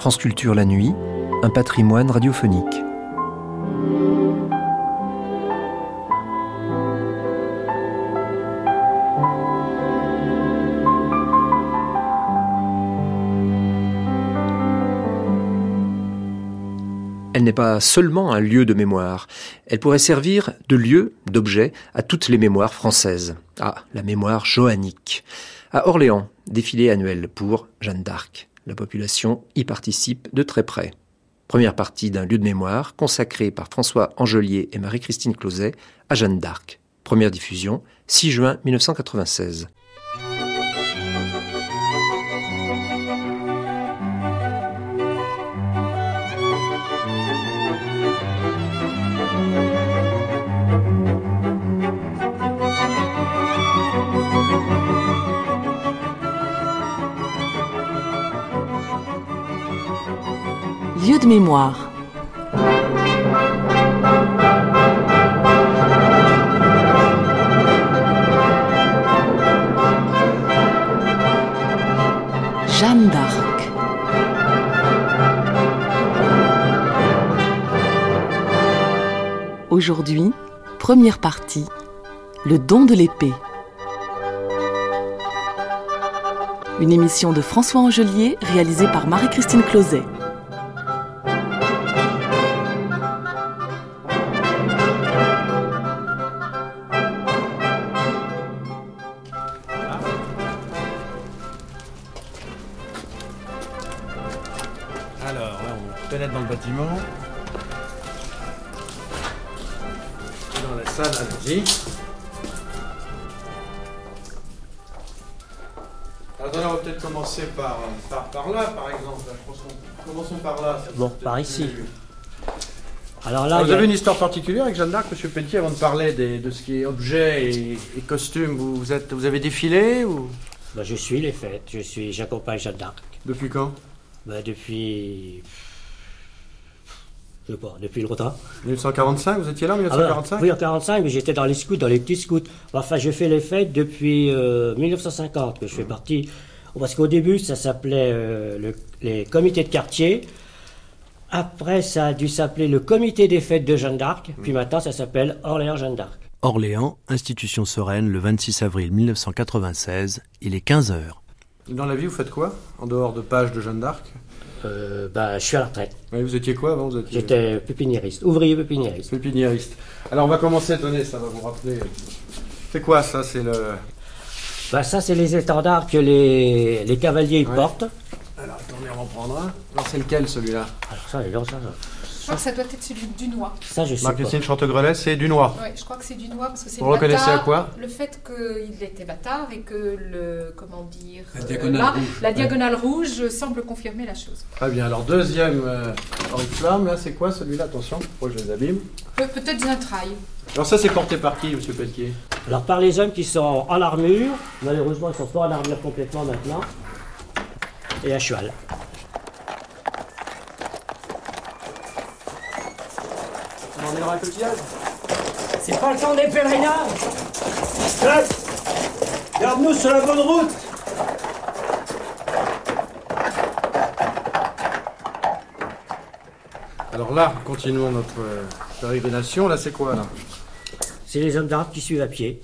France Culture la nuit, un patrimoine radiophonique. Elle n'est pas seulement un lieu de mémoire, elle pourrait servir de lieu, d'objet, à toutes les mémoires françaises. Ah, la mémoire johannique. À Orléans, défilé annuel pour Jeanne d'Arc. La population y participe de très près. Première partie d'un lieu de mémoire consacré par François Angelier et Marie-Christine Closet à Jeanne d'Arc. Première diffusion, 6 juin 1996. Jeanne d'Arc. Aujourd'hui, première partie, le don de l'épée. Une émission de François Angelier réalisée par Marie-Christine Closet. Dans la salle, allons-y. Alors, on va peut-être commencer par, par, par là, par exemple. Je pense Commençons par là. Bon, par ici. plus- Alors là, vous a- avez une histoire particulière avec Jeanne d'Arc, Monsieur Pelletier, avant de parler des- de ce qui est objet et, et costume? Vous, vous êtes, vous avez défilé ou? Bah, je suis les fêtes, je suis, j'accompagne Jeanne d'Arc. depuis quand? Bah, depuis, sais pas, depuis longtemps. 1945. Vous étiez là en Ah, bah, 1945 oui, en 45, mais j'étais dans les scouts, dans les petits scouts. Enfin, je fais les fêtes depuis euh, 1950 que je fais partie. Parce qu'au début, ça s'appelait euh, le- les comités de quartier. Après, ça a dû s'appeler le comité des fêtes de Jeanne d'Arc. Puis maintenant, ça s'appelle Orléans Jeanne d'Arc. Orléans, institution sereine, le 26 avril 1996, il est 15h. Dans la vie, vous faites quoi En dehors de pages de Jeanne d'Arc Euh, bah, je suis à la retraite. Oui, Vous étiez quoi avant vous étiez... J'étais pépiniériste, ouvrier pépiniériste. Pépiniériste. Alors on va commencer, tenez, ça va vous rappeler. C'est quoi ça C'est le. Bah ça, c'est les étendards que les, les cavaliers Ouais. portent. Alors attendez, on va en prendre un. Alors c'est lequel celui-là? Alors ça, les gens, ça, crois que ça doit être celui du noix. ça, je sais pas. Marc-Christine Chantegrelet, c'est du noir. Oui, je crois que c'est du noix parce que c'est Vous le reconnaissez bâtard. à quoi Le fait qu'il était bâtard et que le. Comment dire La euh, diagonale là, rouge. La diagonale rouge semble confirmer la chose. Très bien. Alors deuxième euh, oriflamme, là c'est quoi celui-là? Attention, faut que je les abîme. Pe- Peut-être des entrailles. Alors ça c'est porté par qui, monsieur Pelletier? Alors par les hommes qui sont en armure, malheureusement ils sont pas en armure complètement maintenant, et à cheval. On est dans un coquillage C'est pas le temps des pèlerinages Chef Garde-nous sur la bonne route Alors là, continuons notre euh, pérégrination. Là c'est quoi là? C'est les hommes d'armes qui suivent à pied.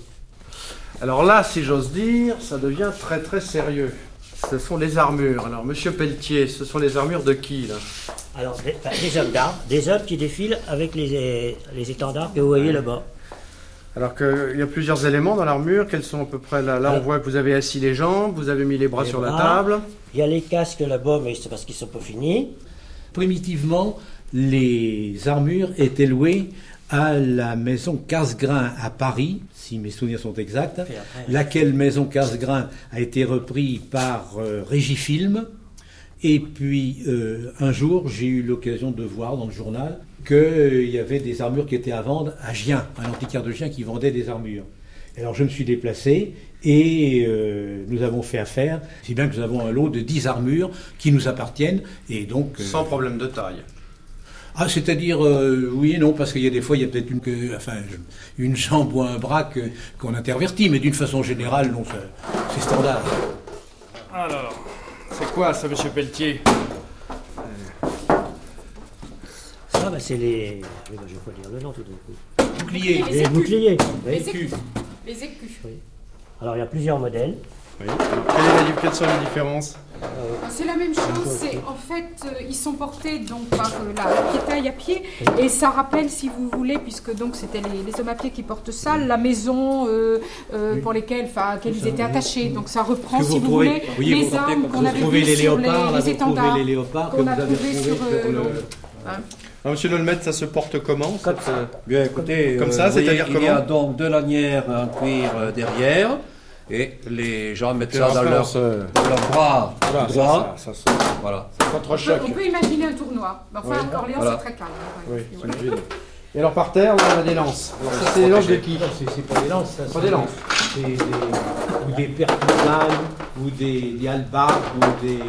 Alors là, si j'ose dire, ça devient très très sérieux. Ce sont les armures. Alors monsieur Pelletier, ce sont les armures de qui là? Alors des, enfin, des hommes d'armes, des hommes qui défilent avec les, les étendards que vous voyez là-bas. Alors qu'il y a plusieurs éléments dans l'armure, quels sont à peu près là Là, on Ouais. voit que vous avez assis les jambes, vous avez mis les bras Les sur la table. Il y a les casques là-bas, mais c'est parce qu'ils sont pas finis. Primitivement, les armures étaient louées à la maison Casgrain à Paris, si mes souvenirs sont exacts, après- laquelle maison Casgrain a été reprise par euh, Régifilm. Et puis euh, un jour, j'ai eu l'occasion de voir dans le journal qu'il y avait des armures qui étaient à vendre à Gien, un antiquaire de Gien qui vendait des armures. Alors je me suis déplacé et euh, nous avons fait affaire, si bien que nous avons un lot de 10 armures qui nous appartiennent et donc... euh, Sans problème de taille. Ah, c'est-à-dire, euh, oui et non, parce qu'il y a des fois, il y a peut-être une, que- enfin, une jambe ou un bras qu'on intervertit, mais d'une façon générale, non, ça- c'est standard. Alors, c'est quoi ça, monsieur Pelletier? Ça, bah, c'est les. Oui, bah, je vais pas dire le nom tout d'un coup. Boucliers. Les, boucliers. Les écus. Les écus. Oui. Alors, il y a plusieurs modèles. Oui. Quelle est la, quelles c'est la même chose. C'est en fait, euh, ils sont portés donc par euh, la piétaille à pied, et ça rappelle, si vous voulez, puisque donc c'était les, les hommes à pied qui portent ça, la maison euh, euh, pour lesquelles, enfin, à laquelle ils étaient attachés. Donc ça reprend, si vous voulez, oui, vous les armes qu'on avait vues les sur léopards, les, les vous étendards. trouvez les léopards que qu'on vous a trouvés sur, euh, le... Hein Alors, Monsieur Nolmet, ça se porte comment Comme euh, Bien, écoutez, Comme euh, ça, c'est-à-dire il y a comment donc deux lanières en cuir euh, derrière, et les gens mettent ça dans leur, l'influence, euh, dans leur bras voilà, droit. ça, ça, ça, ça, Voilà. ça On peut, s'entrechoque. on peut imaginer un tournoi. Mais Enfin, Oui. à Orléans, Voilà. c'est très calme. hein, Oui. Et alors par terre, on a des lances. Alors ça, c'est des lances de qui c'est c'est pas des lances, ça. Pas c'est- des lances. C'est des, ou des ou des, des ou des...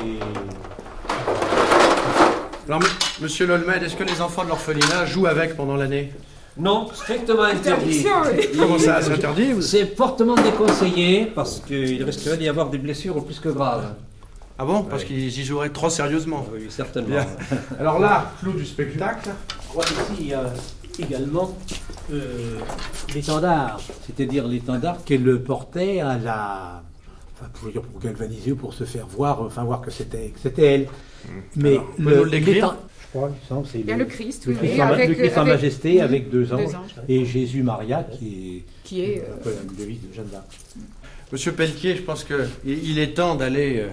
Alors, Monsieur Lolmed, est-ce que les enfants de l'orphelinat jouent avec pendant l'année? Non, strictement interdit. Comment ça, c'est interdit vous C'est fortement déconseillé parce qu'il risquerait d'y avoir des blessures plus que graves. Ah bon? Parce qu'ils y joueraient trop sérieusement. Oui, certainement. Bien. Alors là, clou du spectacle. Je crois qu'ici, il y a également euh, l'étendard, c'est-à-dire l'étendard qu'elle portait à la... Enfin, pour, dire, pour galvaniser ou pour se faire voir, enfin voir que c'était que c'était elle. Mais Alors, le décrire? l'étend- Je crois, il semble, c'est Il y a le Christ, le Christ oui, en, avec, le Christ en avec- majesté avec deux anges, Deux anges. et Jésus Maria qui qui est est euh, un peu la devise de Jeanne d'Arc. Monsieur Pelletier, je pense qu'il il est temps d'aller euh,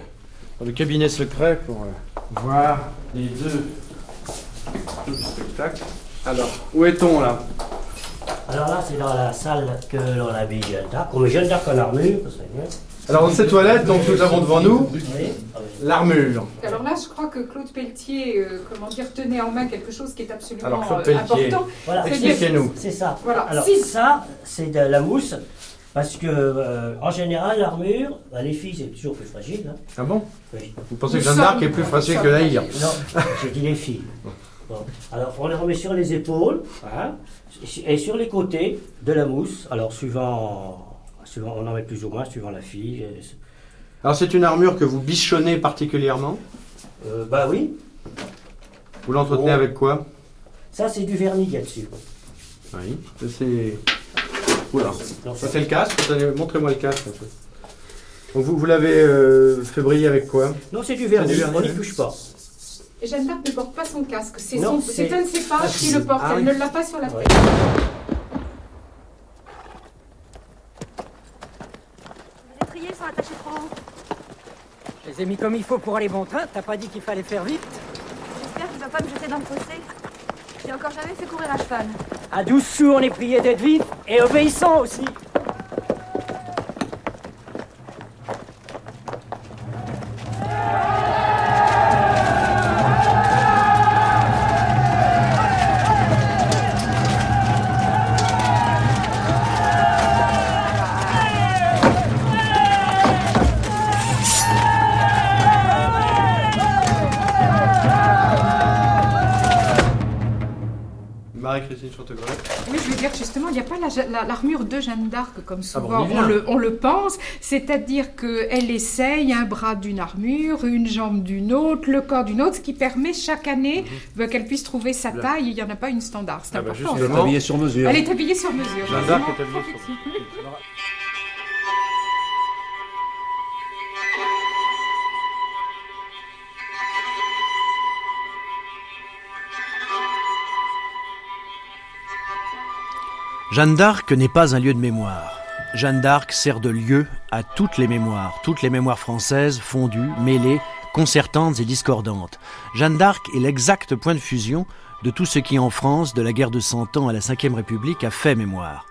dans le cabinet secret pour euh, voir les deux clous du spectacle. Alors, où est-on là? Alors là, c'est dans la salle que l'on habille Jeanne d'Arc. On met Jeanne d'Arc en armure, ça serait bien. Alors, dans cette toilette, donc nous avons devant nous l'armure. Alors là, je crois que Claude Pelletier, euh, comment dire, tenait en main quelque chose qui est absolument Alors, Claude euh, Pelletier. important. Voilà. Expliquez-nous. C'est ça. Voilà. Alors Si- ça, c'est de la mousse. Parce que, euh, en général, l'armure, bah, les filles, c'est toujours plus fragile. hein. Ah bon Oui. Vous pensez Nous que Jeanne d'Arc est plus nous que lyre Non, j'ai dit les filles. Bon. Alors, on les remet sur les épaules hein, et sur les côtés de la mousse. Alors, suivant, suivant, on en met plus ou moins, suivant la fille. Alors, c'est une armure que vous bichonnez particulièrement. Euh, bah oui, Vous l'entretenez Oh. avec quoi ça, c'est du vernis qu'il y a dessus. Oui. Ça, C'est. Oula. Ça, c'est le casque. Montrez-moi le casque. un peu. Donc, vous, vous l'avez euh, fait briller avec quoi Non, c'est du vernis, C'est du vernis, on n'y touche pas. Et Jeanne d'Arc ne porte pas son casque. C'est un de ses pages qui le porte. Ah Elle oui. ne l'a pas sur la tête. Sont attachés trop haut. Je les ai mis comme il faut pour aller bon train. T'as pas dit qu'il fallait faire vite J'espère qu'il va pas me jeter dans le fossé. J'ai encore jamais fait courir à cheval. À 12 sous, on est prié d'être vite et obéissant aussi. L'armure de Jeanne d'Arc comme Ah bon, souvent on le, on le pense. C'est-à-dire qu'elle essaye un bras d'une armure, une jambe d'une autre, le corps d'une autre, ce qui permet chaque année euh, qu'elle puisse trouver sa taille. Il n'y en a pas une standard. C'est Ah bah, important. sur mesure. Elle est habillée sur mesure. Jeanne d'Arc est habillée sur mesure. Jeanne d'Arc n'est pas un lieu de mémoire. Jeanne d'Arc sert de lieu à toutes les mémoires, toutes les mémoires françaises fondues, mêlées, concertantes et discordantes. Jeanne d'Arc est l'exact point de fusion de tout ce qui en France, de la guerre de Cent Ans à la Ve République, a fait mémoire.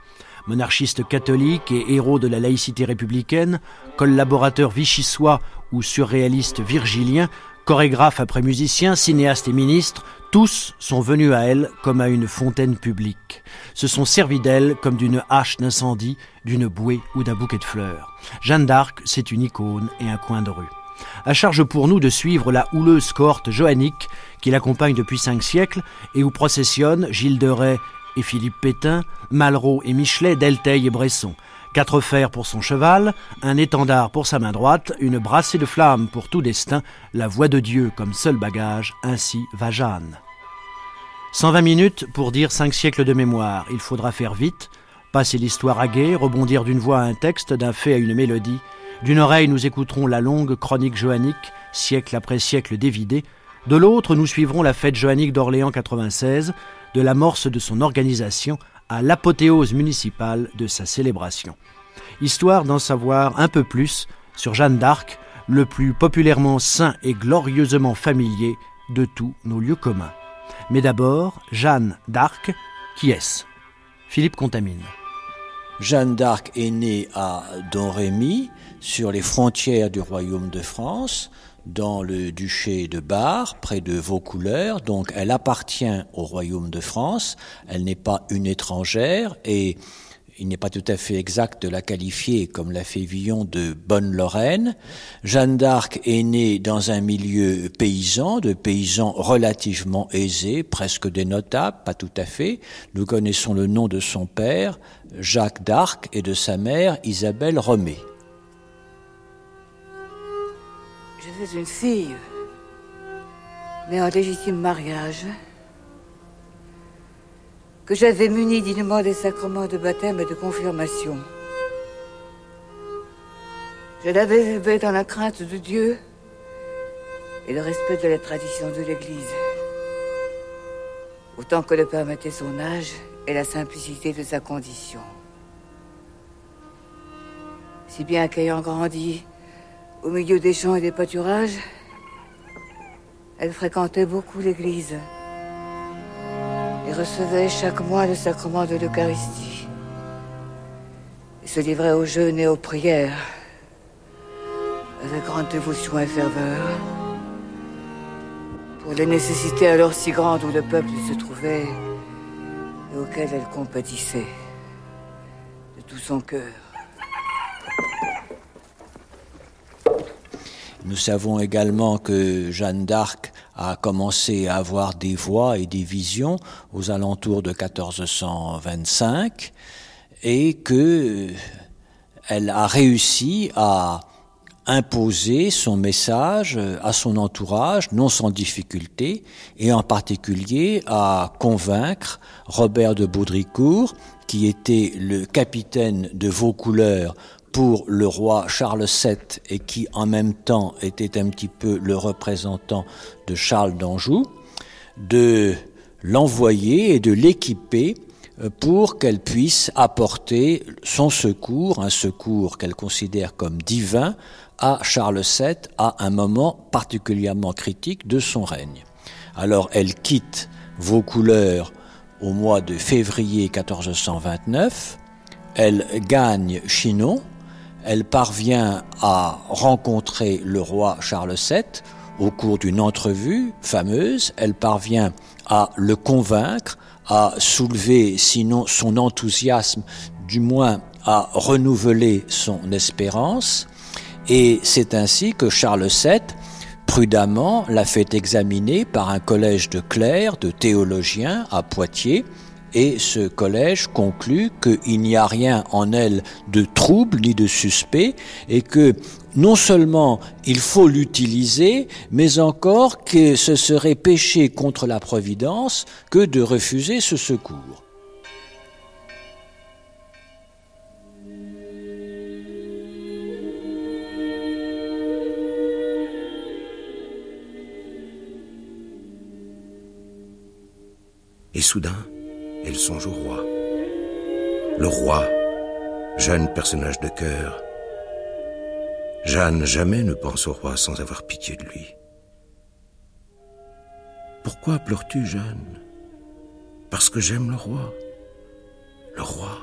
Monarchiste catholique et héros de la laïcité républicaine, collaborateur vichysois ou surréaliste virgilien, chorégraphe après musicien, cinéaste et ministre, tous sont venus à elle comme à une fontaine publique, se sont servis d'elle comme d'une hache d'incendie, d'une bouée ou d'un bouquet de fleurs. Jeanne d'Arc, c'est une icône et un coin de rue. À charge pour nous de suivre la houleuse cohorte johannique qui l'accompagne depuis cinq siècles et où processionnent Gilles de Rais et Philippe Pétain, Malraux et Michelet, Delteil et Bresson. Quatre fers pour son cheval, un étendard pour sa main droite, une brassée de flammes pour tout destin, la voix de Dieu comme seul bagage, ainsi va Jeanne. 120 minutes pour dire cinq siècles de mémoire. Il faudra faire vite, passer l'histoire à guet, rebondir d'une voix à un texte, d'un fait à une mélodie. D'une oreille, nous écouterons la longue chronique johannique, siècle après siècle dévidée. De l'autre, nous suivrons la fête johannique d'Orléans 96, de l'amorce de son organisation à l'apothéose municipale de sa célébration. Histoire d'en savoir un peu plus sur Jeanne d'Arc, le plus populairement saint et glorieusement familier de tous nos lieux communs. Mais d'abord, Jeanne d'Arc, qui est-ce? Philippe Contamine. Jeanne d'Arc est née à Domrémy, sur les frontières du royaume de France, dans le duché de Bar, près de Vaucouleurs. Donc elle appartient au royaume de France, elle n'est pas une étrangère et il n'est pas tout à fait exact de la qualifier, comme l'a fait Villon, de bonne Lorraine. Jeanne d'Arc est née dans un milieu paysan, de paysans relativement aisés, presque des notables, pas tout à fait. Nous connaissons le nom de son père, Jacques d'Arc, et de sa mère, Isabelle Romé. Je suis une fille, née en légitime mariage que j'avais muni dignement des sacrements de baptême et de confirmation. Je l'avais élevé dans la crainte de Dieu et le respect de la tradition de l'Église, autant que le permettait son âge et la simplicité de sa condition. Si bien qu'ayant grandi au milieu des champs et des pâturages, elle fréquentait beaucoup l'Église et recevait chaque mois le sacrement de l'Eucharistie. Et se livrait aux jeûnes et aux prières avec grande dévotion et ferveur pour les nécessités alors si grandes où le peuple se trouvait et auxquelles elle compatissait de tout son cœur. Nous savons également que Jeanne d'Arc a commencé à avoir des voix et des visions aux alentours de 1425 et que elle a réussi à imposer son message à son entourage, non sans difficulté, et en particulier à convaincre Robert de Baudricourt, qui était le capitaine de Vaucouleurs pour le roi Charles VII et qui en même temps était un petit peu le représentant de Charles d'Anjou, de l'envoyer et de l'équiper euh, pour qu'elle puisse apporter son secours, un secours qu'elle considère comme divin, à Charles VII à un moment particulièrement critique de son règne. Alors elle quitte Vaucouleurs au mois de février 1429, elle gagne Chinon, elle parvient à rencontrer le roi Charles VII au cours d'une entrevue fameuse. Elle parvient à le convaincre, à soulever sinon son enthousiasme, du moins à renouveler son espérance. Et c'est ainsi que Charles VII, prudemment, l'a fait examiner par un collège de clercs, de théologiens à Poitiers, et ce collège conclut qu'il n'y a rien en elle de trouble ni de suspect et que non seulement il faut l'utiliser, mais encore que ce serait péché contre la Providence que de refuser ce secours. Et soudain, elle songe au roi. Le roi, jeune personnage de cœur. Jeanne jamais ne pense au roi sans avoir pitié de lui. Pourquoi pleures-tu, Jeanne? Parce que j'aime le roi. Le roi.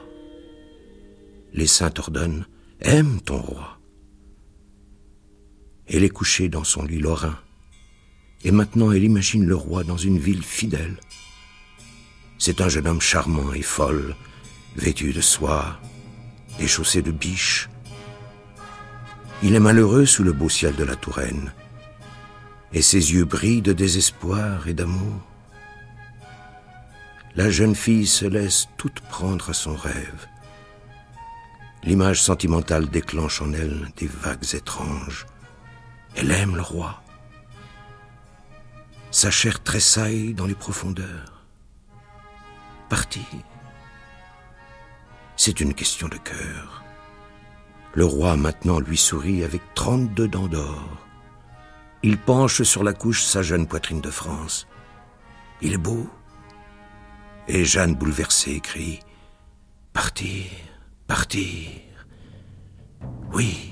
Les saints t'ordonnent, aime ton roi. Elle est couchée dans son lit lorrain, et maintenant elle imagine le roi dans une ville fidèle, c'est un jeune homme charmant et folle, vêtu de soie, déchaussé de biches. Il est malheureux sous le beau ciel de la Touraine, et ses yeux brillent de désespoir et d'amour. La jeune fille se laisse toute prendre à son rêve. L'image sentimentale déclenche en elle des vagues étranges. Elle aime le roi. Sa chair tressaille dans les profondeurs. C'est une question de cœur. Le roi maintenant lui sourit avec trente-deux dents d'or. Il penche sur la couche sa jeune poitrine de France. Il est beau. Et Jeanne, bouleversée, crie Partir, partir. Oui.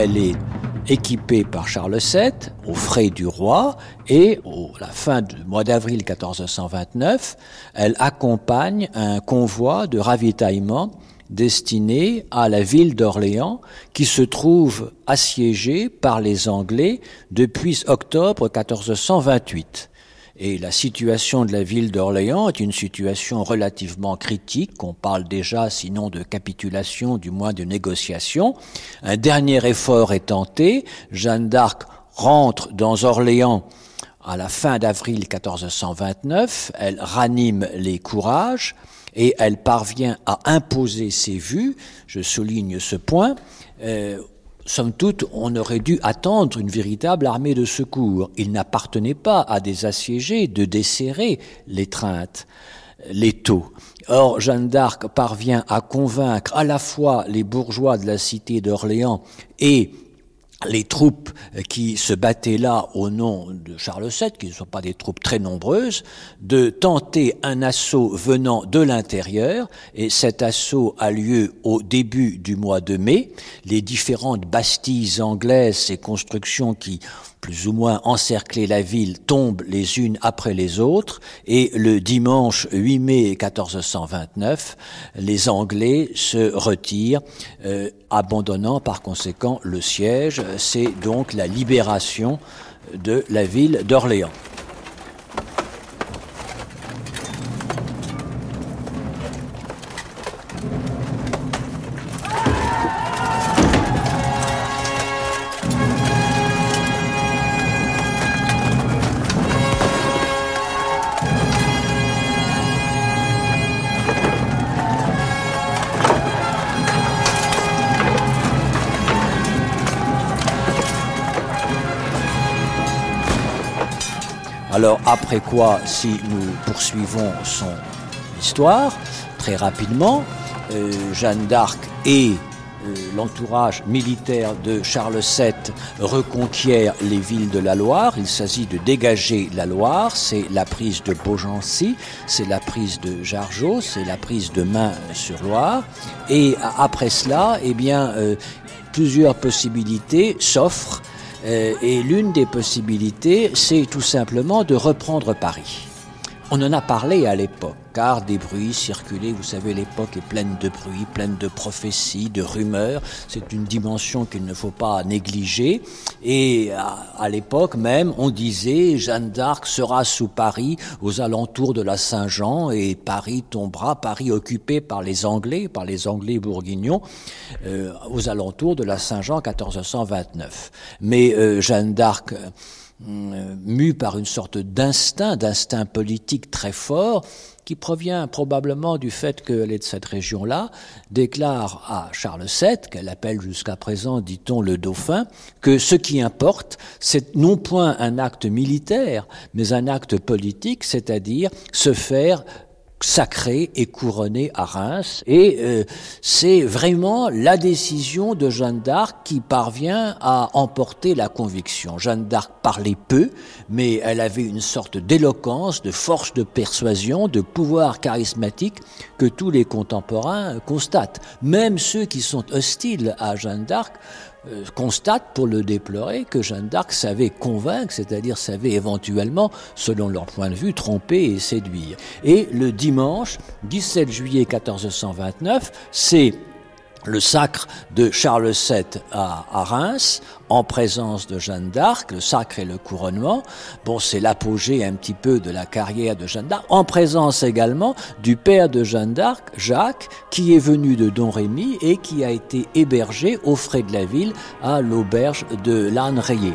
Elle est équipée par Charles VII aux frais du roi et à la fin du mois d'avril 1429, elle accompagne un convoi de ravitaillement destiné à la ville d'Orléans qui se trouve assiégée par les Anglais depuis octobre 1428. Et la situation de la ville d'Orléans est une situation relativement critique. On parle déjà, sinon de capitulation, du moins de négociation. Un dernier effort est tenté. Jeanne d'Arc rentre dans Orléans à la fin d'avril 1429. Elle ranime les courages et elle parvient à imposer ses vues. Je souligne ce point. Euh, somme toute, on aurait dû attendre une véritable armée de secours. Il n'appartenait pas à des assiégés de desserrer l'étreinte, l'étau. Or, Jeanne d'Arc parvient à convaincre à la fois les bourgeois de la cité d'Orléans et les troupes qui se battaient là au nom de Charles VII, qui ne sont pas des troupes très nombreuses, de tenter un assaut venant de l'intérieur, et cet assaut a lieu au début du mois de mai. Les différentes bastilles anglaises, ces constructions qui plus ou moins encercler la ville tombent les unes après les autres et le dimanche 8 mai 1429, les Anglais se retirent, euh, abandonnant par conséquent le siège. C'est donc la libération de la ville d'Orléans. Après quoi, si nous poursuivons son histoire, très rapidement, euh, Jeanne d'Arc et euh, l'entourage militaire de Charles VII reconquiert les villes de la Loire. Il s'agit de dégager la Loire. C'est la prise de Beaugency, c'est la prise de Jargeau, c'est la prise de Main-sur-Loire. Et après cela, eh bien, euh, plusieurs possibilités s'offrent et l'une des possibilités, c'est tout simplement de reprendre Paris. On en a parlé à l'époque, car des bruits circulaient, vous savez, l'époque est pleine de bruits, pleine de prophéties, de rumeurs, c'est une dimension qu'il ne faut pas négliger, et à, l'époque même, on disait, Jeanne d'Arc sera sous Paris, aux alentours de la Saint-Jean, et Paris tombera, Paris occupé par les Anglais, par les Anglais bourguignons, euh, aux alentours de la Saint-Jean 1429. Mais euh, Jeanne d'Arc euh, mue par une sorte d'instinct, d'instinct politique très fort, qui provient probablement du fait qu'elle est de cette région-là, déclare à Charles VII, qu'elle appelle jusqu'à présent, dit-on, le dauphin, que ce qui importe, c'est non point un acte militaire, mais un acte politique, c'est-à-dire se faire sacré et couronné à Reims. Et euh, c'est vraiment la décision de Jeanne d'Arc qui parvient à emporter la conviction. Jeanne d'Arc parlait peu, mais elle avait une sorte d'éloquence, de force de persuasion, de pouvoir charismatique que tous les contemporains constatent. Même ceux qui sont hostiles à Jeanne d'Arc constate pour le déplorer que Jeanne d'Arc savait convaincre, c'est-à-dire savait éventuellement, selon leur point de vue, tromper et séduire. Et le dimanche 17 juillet 1429, c'est le sacre de Charles VII à, Reims, en présence de Jeanne d'Arc, le sacre et le couronnement. Bon, c'est l'apogée un petit peu de la carrière de Jeanne d'Arc, en présence également du père de Jeanne d'Arc, Jacques, qui est venu de Don Rémy et qui a été hébergé aux frais de la ville à l'auberge de l'Âne Rayé.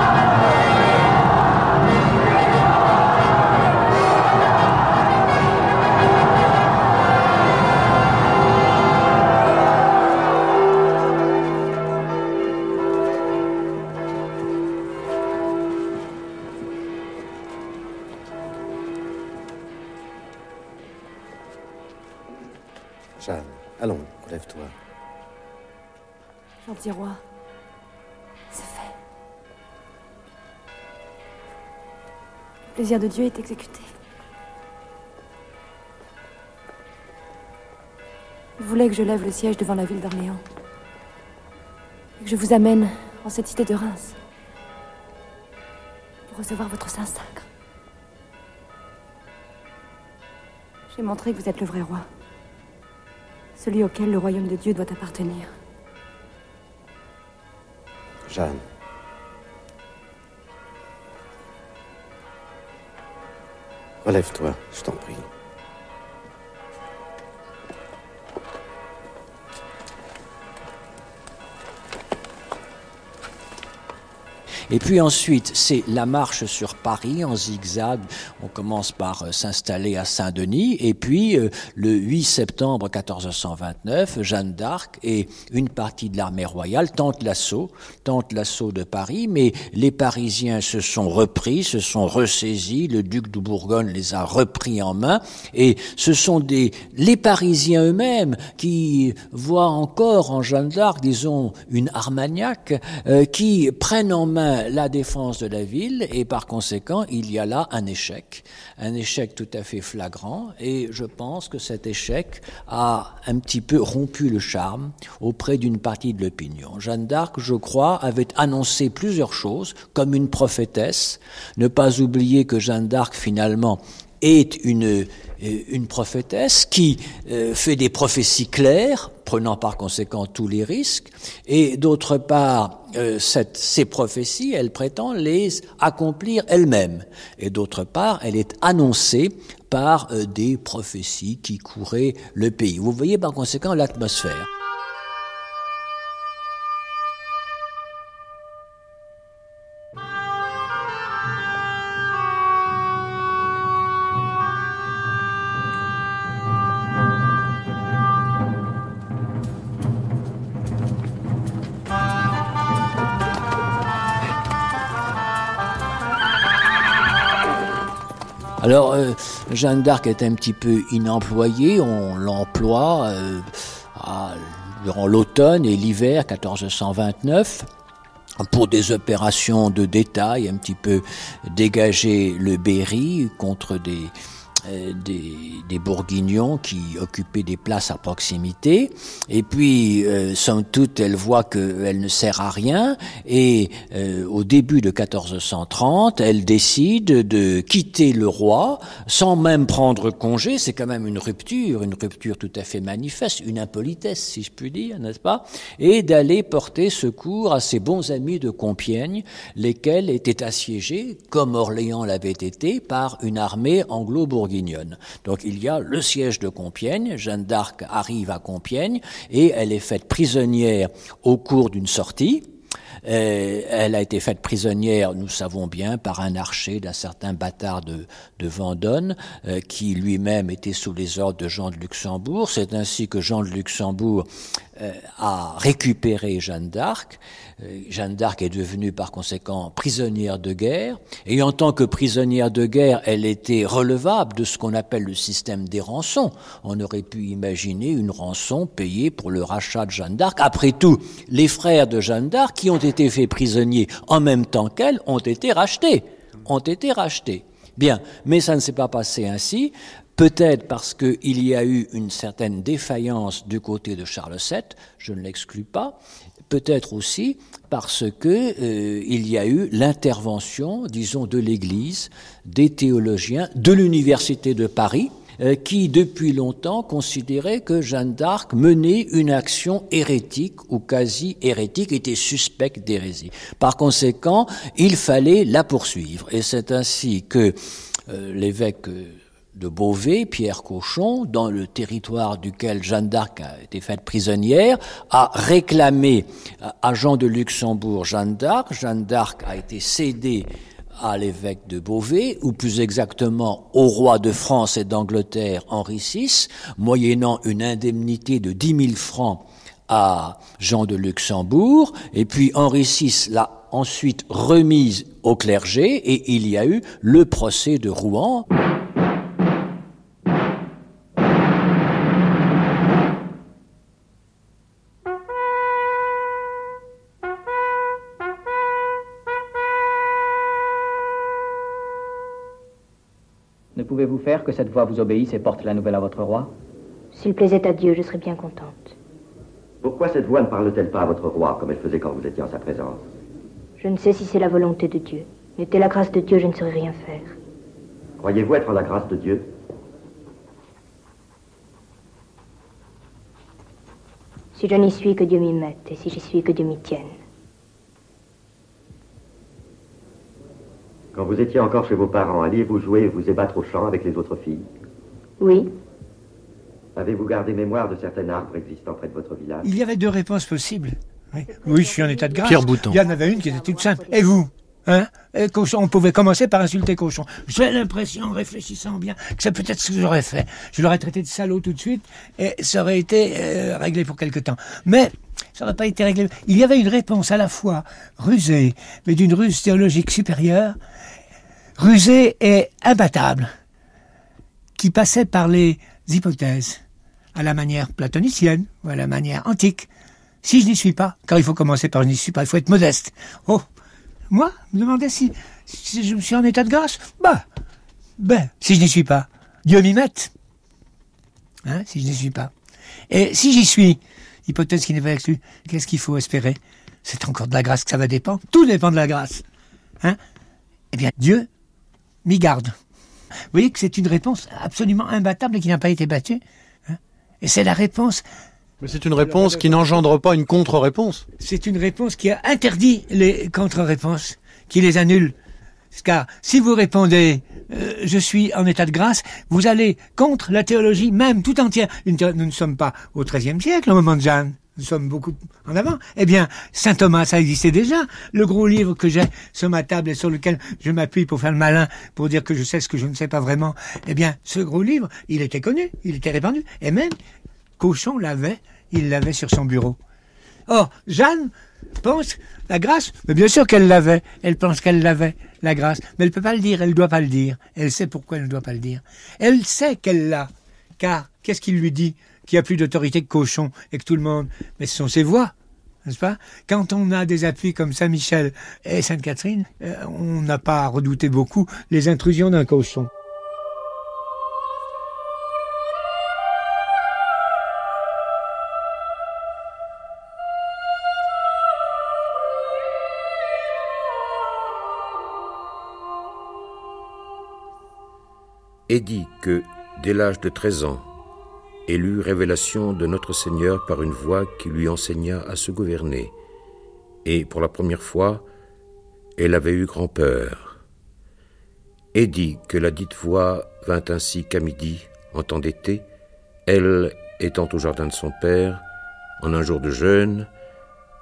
Jeanne, allons, relève-toi. Gentil roi, c'est fait. Le plaisir de Dieu est exécuté. Il voulait que je lève le siège devant la ville d'Orléans? Et que je vous amène en cette cité de Reims? Pour recevoir votre saint sacre. J'ai montré que vous êtes le vrai roi. Celui auquel le royaume de Dieu doit appartenir. Jeanne. Relève-toi, je t'en prie. Et puis ensuite, c'est la marche sur Paris en zigzag. On commence par euh, s'installer à Saint-Denis. Et puis, euh, le 8 septembre 1429, Jeanne d'Arc et une partie de l'armée royale tentent l'assaut, tentent l'assaut de Paris. Mais les Parisiens se sont repris, se sont ressaisis. Le duc de Bourgogne les a repris en main. Et ce sont des, les Parisiens eux-mêmes qui voient encore en Jeanne d'Arc, disons, une Armagnac, euh, qui prennent en main la défense de la ville et par conséquent il y a là un échec, un échec tout à fait flagrant et je pense que cet échec a un petit peu rompu le charme auprès d'une partie de l'opinion. Jeanne d'Arc, je crois, avait annoncé plusieurs choses comme une prophétesse. Ne pas oublier que Jeanne d'Arc finalement est une, une prophétesse qui euh, fait des prophéties claires, prenant par conséquent tous les risques, et d'autre part, euh, cette, ces prophéties, elle prétend les accomplir elle-même, et d'autre part, elle est annoncée par euh, des prophéties qui couraient le pays. Vous voyez par conséquent l'atmosphère. Alors, euh, Jeanne d'Arc est un petit peu inemployée, on l'emploie euh, durant l'automne et l'hiver 1429 pour des opérations de détail, un petit peu dégager le Berry contre des, des, des, bourguignons qui occupaient des places à proximité. Et puis, euh, somme toute, elle voit qu'elle ne sert à rien. Et euh, au début de 1430, elle décide de quitter le roi sans même prendre congé. C'est quand même une rupture, une rupture tout à fait manifeste, une impolitesse, si je puis dire, n'est-ce pas? Et d'aller porter secours à ses bons amis de Compiègne, lesquels étaient assiégés, comme Orléans l'avait été, par une armée anglo-bourguignonne. Donc il y a le siège de Compiègne, Jeanne d'Arc arrive à Compiègne et elle est faite prisonnière au cours d'une sortie. Euh, elle a été faite prisonnière, nous savons bien, par un archer d'un certain bâtard de, Vendôme, euh, qui lui-même était sous les ordres de Jean de Luxembourg. C'est ainsi que Jean de Luxembourg a récupéré Jeanne d'Arc. Euh, Jeanne d'Arc est devenue par conséquent prisonnière de guerre, et en tant que prisonnière de guerre, elle était relevable de ce qu'on appelle le système des rançons. On aurait pu imaginer une rançon payée pour le rachat de Jeanne d'Arc. Après tout, les frères de Jeanne d'Arc, qui ont été faits prisonniers en même temps qu'elle, ont été rachetés. Ont été rachetés. Bien, mais ça ne s'est pas passé ainsi. Peut-être parce qu'il y a eu une certaine défaillance du côté de Charles VII, je ne l'exclus pas. Peut-être aussi parce que euh, il y a eu l'intervention, disons, de l'Église, des théologiens, de l'université de Paris, euh, qui depuis longtemps considéraient que Jeanne d'Arc menait une action hérétique ou quasi hérétique, était suspecte d'hérésie. Par conséquent, il fallait la poursuivre. Et c'est ainsi que euh, l'évêque de Beauvais, Pierre Cochon, dans le territoire duquel Jeanne d'Arc a été faite prisonnière, a réclamé à Jean de Luxembourg Jeanne d'Arc. Jeanne d'Arc a été cédée à l'évêque de Beauvais, ou plus exactement au roi de France et d'Angleterre Henri VI, moyennant une indemnité de 10 000 francs à Jean de Luxembourg, et puis Henri VI l'a ensuite remise au clergé, et il y a eu le procès de Rouen. Pouvez-vous faire que cette voix vous obéisse et porte la nouvelle à votre roi? S'il plaisait à Dieu, je serais bien contente. Pourquoi cette voix ne parle-t-elle pas à votre roi comme elle faisait quand vous étiez en sa présence? Je ne sais si c'est la volonté de Dieu. N'était la grâce de Dieu, je ne saurais rien faire. Croyez-vous être en la grâce de Dieu? Si je n'y suis, que Dieu m'y mette, et si j'y suis, que Dieu m'y tienne. Quand vous étiez encore chez vos parents, alliez-vous jouer et vous ébattre au champ avec les autres filles? Oui. Avez-vous gardé mémoire de certains arbres existant près de votre village? Il y avait deux réponses possibles. Oui, oui je suis en état de grâce. Pierre Bouton. Il y en avait une qui était toute simple. Et vous? Hein? Et cochon, on pouvait commencer par insulter cochon. J'ai l'impression, en réfléchissant bien, que c'est peut-être ce que j'aurais fait. Je l'aurais traité de salaud tout de suite et ça aurait été euh, réglé pour quelque temps. Mais ça n'aurait pas été réglé. Il y avait une réponse à la fois rusée, mais d'une ruse théologique supérieure, rusée et imbattable, qui passait par les hypothèses, à la manière platonicienne ou à la manière antique. Si je n'y suis pas, car il faut commencer par je n'y suis pas, il faut être modeste. Oh, moi, me demandais si, je suis en état de grâce. Bah, ben, si je n'y suis pas, Dieu m'y mette. Hein, si je n'y suis pas. Et si j'y suis, hypothèse qui n'est pas exclue, qu'est-ce qu'il faut espérer? C'est encore de la grâce que ça va dépendre. Tout dépend de la grâce. Hein? Eh bien, Dieu m'y garde. Vous voyez que c'est une réponse absolument imbattable et qui n'a pas été battue. Hein et c'est la réponse mais c'est une réponse qui n'engendre pas une contre-réponse. C'est une réponse qui a interdit les contre-réponses, qui les annule. Car si vous répondez euh, je suis en état de grâce, vous allez contre la théologie même tout entière. Nous ne sommes pas au XIIIe siècle au moment de Jeanne. Nous sommes beaucoup en avant. Eh bien, Saint Thomas, ça existait déjà. Le gros livre que j'ai sur ma table et sur lequel je m'appuie pour faire le malin, pour dire que je sais ce que je ne sais pas vraiment. Eh bien, ce gros livre, il était connu, il était répandu. Et même, Cochon l'avait, il l'avait sur son bureau. Or, Jeanne pense la grâce, mais bien sûr qu'elle l'avait. Elle pense qu'elle l'avait, la grâce. Mais elle ne peut pas le dire, elle ne doit pas le dire. Elle sait pourquoi elle ne doit pas le dire. Elle sait qu'elle l'a. Car, qu'est-ce qu'il lui dit? Qu'il n'y a plus d'autorité que Cochon et que tout le monde. Mais ce sont ses voix. N'est-ce pas? Quand on a des appuis comme Saint-Michel et Sainte-Catherine, euh, on n'a pas à redouter beaucoup les intrusions d'un cochon. et dit que, dès l'âge de 13 ans, eut révélation de notre Seigneur par une voix qui lui enseigna à se gouverner, et pour la première fois, elle avait eu grand-peur. Et dit que la dite voix vint ainsi qu'à midi, en temps d'été, elle étant au jardin de son père, en un jour de jeûne,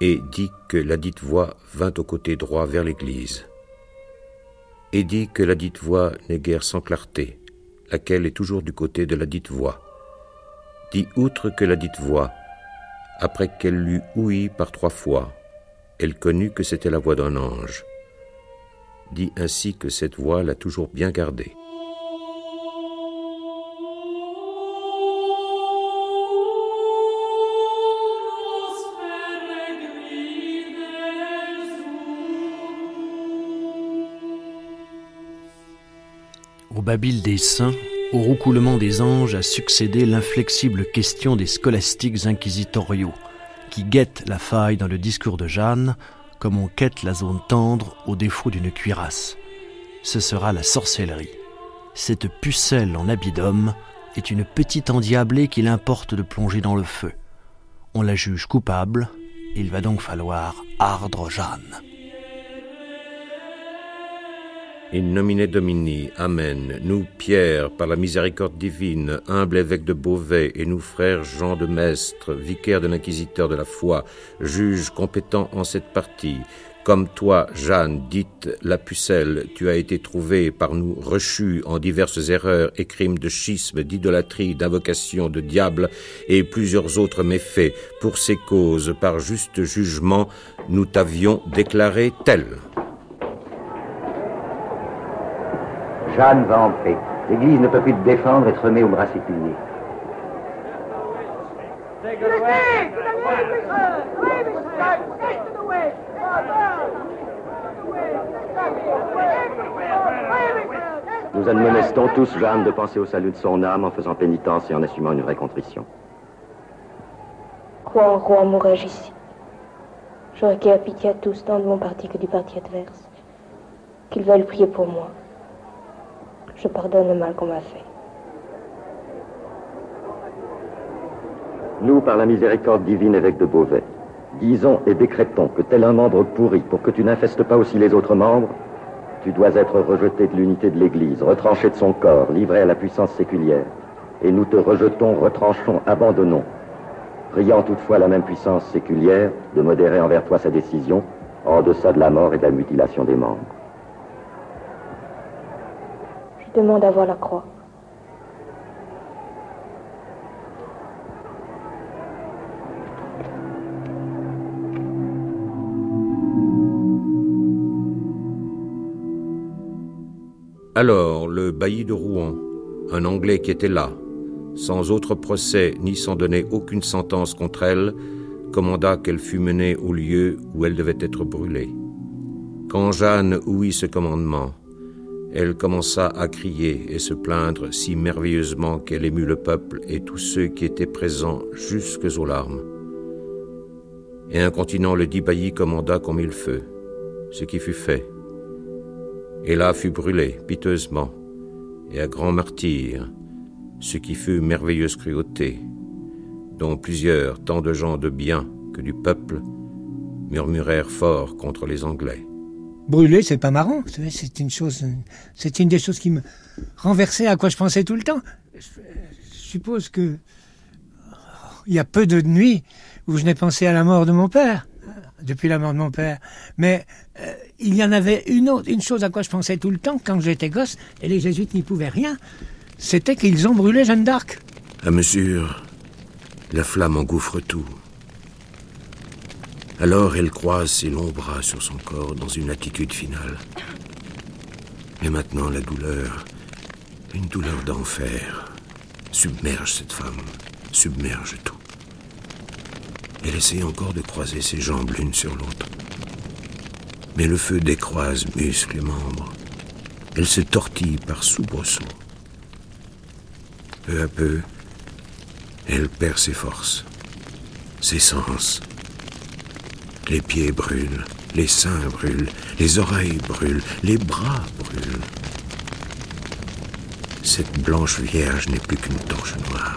et dit que la dite voix vint au côté droit vers l'église. Et dit que la dite voix n'est guère sans clarté, laquelle est toujours du côté de la dite voix. Dit outre que la dite voix, après qu'elle l'eut ouïe par trois fois, elle connut que c'était la voix d'un ange. Dit ainsi que cette voix l'a toujours bien gardée. Au Babil des saints, au roucoulement des anges a succédé l'inflexible question des scolastiques inquisitoriaux, qui guettent la faille dans le discours de Jeanne, comme on quête la zone tendre au défaut d'une cuirasse. Ce sera la sorcellerie. Cette pucelle en habit d'homme est une petite endiablée qu'il importe de plonger dans le feu. On la juge coupable, il va donc falloir ardre Jeanne. In nomine Domini, Amen. Nous, Pierre, par la miséricorde divine, humble évêque de Beauvais, et nous, frères Jean de Mestre, vicaire de l'inquisiteur de la foi, juge compétent en cette partie, comme toi, Jeanne, dite la pucelle, tu as été trouvé par nous rechu en diverses erreurs et crimes de schisme, d'idolâtrie, d'invocation de diable et plusieurs autres méfaits. Pour ces causes, par juste jugement, nous t'avions déclaré tel. Jeanne va en paix. L'Église ne peut plus te défendre et te remet au bras séculier. Nous admonestons tous Jeanne de penser au salut de son âme en faisant pénitence et en assumant une vraie contrition. Croix en roi mourrai-je ici. Je requiers pitié à tous, tant de mon parti que du parti adverse. Qu'ils veulent prier pour moi. Je pardonne le mal qu'on m'a fait. Nous, par la miséricorde divine, évêque de Beauvais, disons et décrétons que tel un membre pourri, pour que tu n'infestes pas aussi les autres membres, tu dois être rejeté de l'unité de l'Église, retranché de son corps, livré à la puissance séculière. Et nous te rejetons, retranchons, abandonnons, priant toutefois la même puissance séculière de modérer envers toi sa décision, en deçà de la mort et de la mutilation des membres. Demande à voir la croix. Alors, le bailli de Rouen, un Anglais qui était là, sans autre procès ni sans donner aucune sentence contre elle, commanda qu'elle fût menée au lieu où elle devait être brûlée. Quand Jeanne ouït ce commandement, elle commença à crier et se plaindre si merveilleusement qu'elle émut le peuple et tous ceux qui étaient présents jusques aux larmes. Et incontinent le bailli commanda qu'on mit le feu, ce qui fut fait. Et là fut brûlé piteusement, et à grand martyr, ce qui fut merveilleuse cruauté, dont plusieurs, tant de gens de bien que du peuple, murmurèrent fort contre les Anglais. Brûler, c'est pas marrant. C'est une chose, c'est une des choses qui me renversait à quoi je pensais tout le temps. Je, suppose que il y a peu de nuits où je n'ai pensé à la mort de mon père, depuis la mort de mon père. Mais euh, il y en avait une autre, une chose à quoi je pensais tout le temps quand j'étais gosse, et les jésuites n'y pouvaient rien, c'était qu'ils ont brûlé Jeanne d'Arc. À mesure, la flamme engouffre tout. Alors elle croise ses longs bras sur son corps dans une attitude finale. Et maintenant la douleur, une douleur d'enfer, submerge cette femme, submerge tout. Elle essaie encore de croiser ses jambes l'une sur l'autre. Mais le feu décroise muscles et membres. Elle se tortille par soubresauts. Peu à peu, elle perd ses forces, ses sens. Les pieds brûlent, les seins brûlent, les oreilles brûlent, les bras brûlent. Cette blanche vierge n'est plus qu'une torche noire.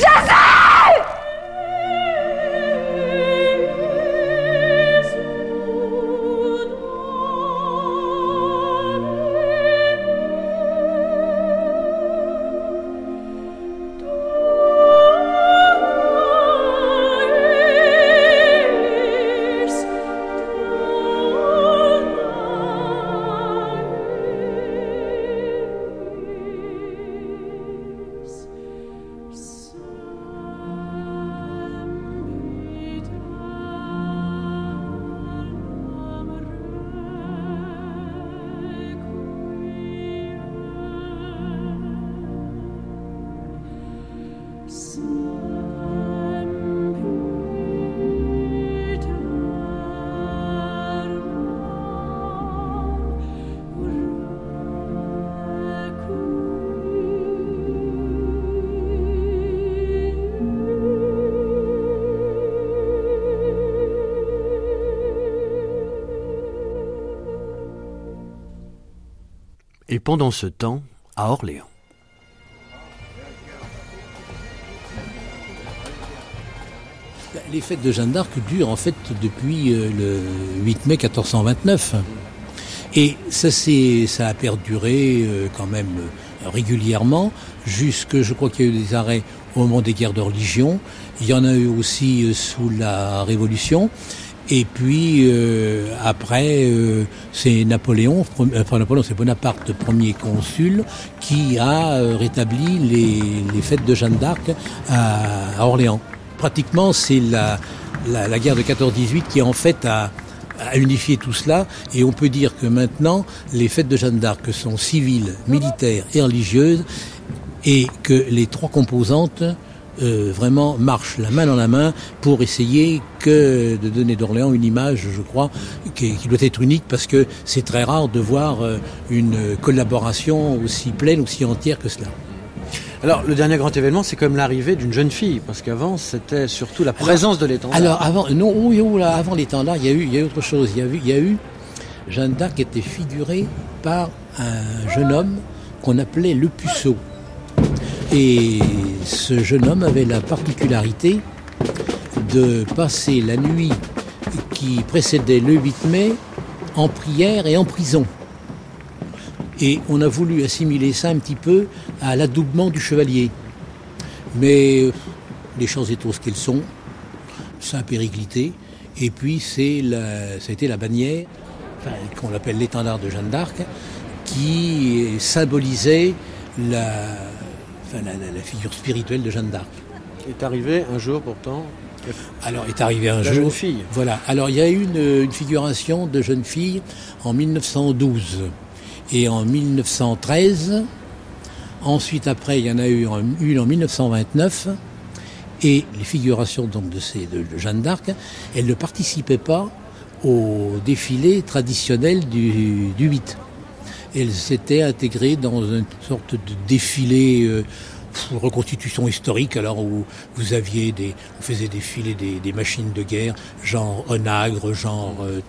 Jésus pendant ce temps, à Orléans. Les fêtes de Jeanne d'Arc durent en fait depuis euh, le 8 mai 1429. Et ça, ça a perduré euh, quand même euh, régulièrement, jusque, je crois qu'il y a eu des arrêts au moment des guerres de religion. Il y en a eu aussi sous la Révolution. Et puis euh, après, euh, c'est Napoléon, enfin Napoléon, c'est Bonaparte, premier consul, qui a euh, rétabli les, les, fêtes de Jeanne d'Arc à, à, Orléans. Pratiquement, c'est la, la, la, guerre de 14-18 qui en fait a, a, unifié tout cela. Et on peut dire que maintenant, les fêtes de Jeanne d'Arc sont civiles, militaires et religieuses, et que les trois composantes euh, vraiment marche la main dans la main pour essayer que de donner d'Orléans une image, je crois, qui, qui, doit être unique parce que c'est très rare de voir euh, une collaboration aussi pleine, aussi entière que cela. Alors, le dernier grand événement, c'est comme l'arrivée d'une jeune fille, parce qu'avant, c'était surtout la présence alors, de l'étendard. Alors, avant, non, oui, oui, là, avant l'étendard, il y a eu, il y a eu autre chose. Il y a eu, il y a eu Jeanne d'Arc qui était figurée par un jeune homme qu'on appelait le puceau. Et ce jeune homme avait la particularité de passer la nuit qui précédait le 8 mai en prière et en prison. Et on a voulu assimiler ça un petit peu à l'adoubement du chevalier. Mais les choses étant ce qu'elles sont, ça a périclité. Et puis c'est la, ça a été la bannière, qu'on appelle l'étendard de Jeanne d'Arc, qui symbolisait la, enfin, la, la, la, figure spirituelle de Jeanne d'Arc. Est arrivé un jour pourtant. Alors est arrivé un la jour. jeune fille. Voilà. Alors il y a eu une, une, figuration de jeune fille en 1912 et en 1913. Ensuite après il y en a eu une en 1929 et les figurations donc de, ces, de, de Jeanne d'Arc, elles ne participaient pas au défilé traditionnel du, du 8 elles s'étaient intégrées dans une sorte de défilé euh, reconstitution historique, alors où vous aviez des, on faisait défiler des, machines de guerre, genre Onagre, genre euh,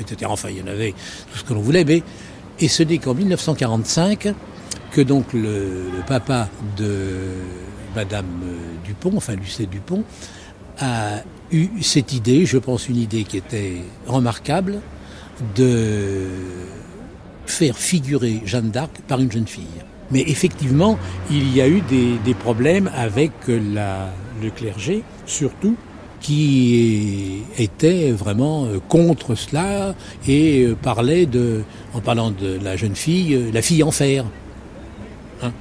etc. Enfin, il y en avait tout ce que l'on voulait, mais et ce n'est qu'en 1945 que donc le, le, papa de Madame euh, Dupont, enfin Lucet Dupont, a eu cette idée, je pense une idée qui était remarquable, de faire figurer Jeanne d'Arc par une jeune fille. Mais effectivement, il y a eu des, problèmes avec le clergé, surtout, qui était vraiment contre cela et parlait de, en parlant de la jeune fille, la fille en fer. Hein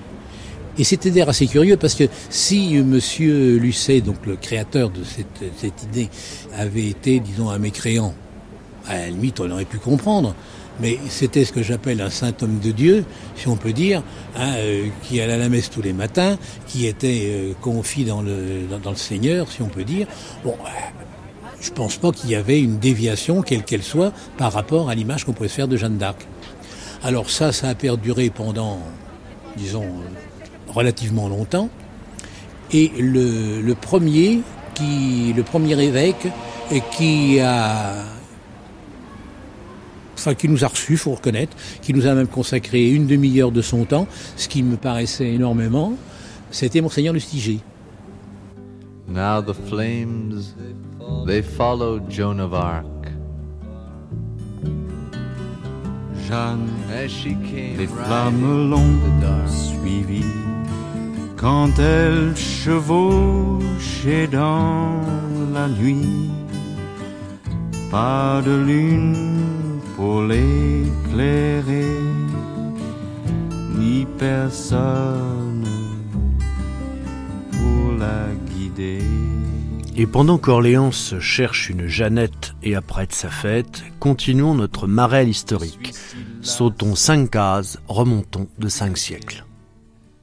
et c'était d'ailleurs assez curieux parce que si Monsieur Lucet, donc le créateur de cette, cette idée, avait été, disons, un mécréant, à la limite, on aurait pu comprendre mais c'était ce que j'appelle un saint homme de Dieu, si on peut dire, hein, euh, qui allait à la messe tous les matins, qui était euh, confit dans le, Seigneur, si on peut dire. Bon, euh, je pense pas qu'il y avait une déviation, quelle qu'elle soit, par rapport à l'image qu'on pouvait se faire de Jeanne d'Arc. Alors ça, ça a perduré pendant, disons, relativement longtemps. Et le premier qui, le premier évêque qui a enfin qui nous a reçus, faut reconnaître, qui nous a même consacré une demi-heure de son temps, ce qui me paraissait énormément, c'était monseigneur Lustiger. Now the flames, they followed Joan of Arc. Jeanne, les flammes l'ont suivi quand elle chevauchait dans la nuit. Pas de lune Et pendant qu'Orléans cherche une Jeannette et apprête sa fête, continuons notre marelle historique. Sautons cinq cases, remontons de cinq siècles.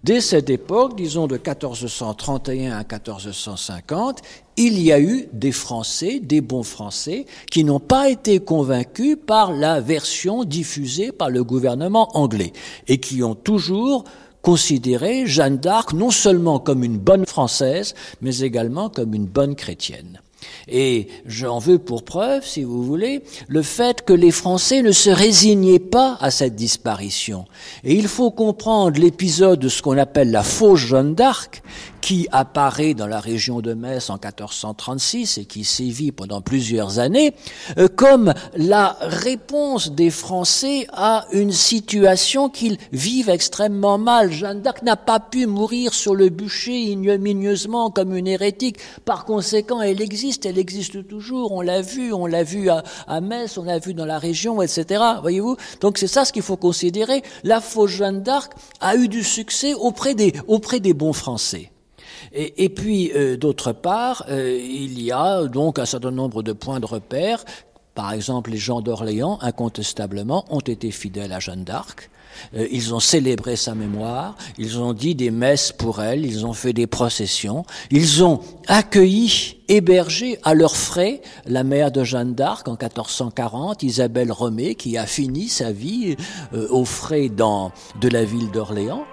Dès cette époque, disons de 1431 à 1450, il y a eu des Français, des bons Français, qui n'ont pas été convaincus par la version diffusée par le gouvernement anglais et qui ont toujours considéré Jeanne d'Arc non seulement comme une bonne Française, mais également comme une bonne chrétienne. Et j'en veux pour preuve, si vous voulez, le fait que les Français ne se résignaient pas à cette disparition. Et il faut comprendre l'épisode de ce qu'on appelle la fausse Jeanne d'Arc, qui apparaît dans la région de Metz en 1436 et qui sévit pendant plusieurs années, euh, comme la réponse des Français à une situation qu'ils vivent extrêmement mal. Jeanne d'Arc n'a pas pu mourir sur le bûcher ignominieusement comme une hérétique. Par conséquent, elle existe, elle existe toujours. On l'a vu, on l'a vu à, à, Metz, on l'a vu dans la région, etc. Voyez-vous? Donc c'est ça ce qu'il faut considérer. La fausse Jeanne d'Arc a eu du succès auprès des, auprès des bons Français. Et, puis, euh, d'autre part, euh, il y a donc un certain nombre de points de repère. Par exemple, les gens d'Orléans, incontestablement, ont été fidèles à Jeanne d'Arc. Euh, ils ont célébré sa mémoire, ils ont dit des messes pour elle, ils ont fait des processions, ils ont accueilli, hébergé à leurs frais la mère de Jeanne d'Arc en 1440, Isabelle Romé, qui a fini sa vie euh, aux frais dans, de la ville d'Orléans.